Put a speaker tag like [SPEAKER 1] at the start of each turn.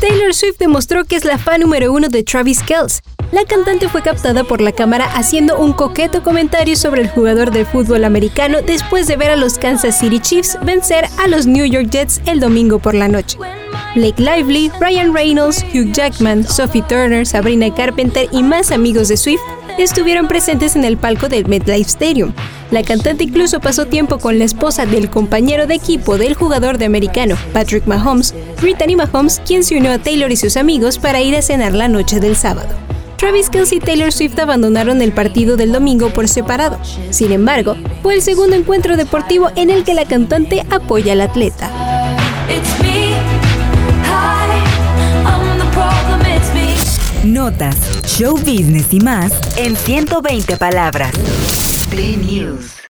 [SPEAKER 1] Taylor Swift demostró que es la fan número uno de Travis Kelce. La cantante fue captada por la cámara haciendo un coqueto comentario sobre el jugador de fútbol americano después de ver a los Kansas City Chiefs vencer a los New York Jets el domingo por la noche. Blake Lively, Ryan Reynolds, Hugh Jackman, Sophie Turner, Sabrina Carpenter y más amigos de Swift estuvieron presentes en el palco del MetLife Stadium. La cantante incluso pasó tiempo con la esposa del compañero de equipo del jugador de americano, Patrick Mahomes, Brittany Mahomes, quien se unió a Taylor y sus amigos para ir a cenar la noche del sábado. Travis Kelce y Taylor Swift abandonaron el partido del domingo por separado. Sin embargo, fue el segundo encuentro deportivo en el que la cantante apoya al atleta.
[SPEAKER 2] Notas, show business y más en 120 palabras. Play News.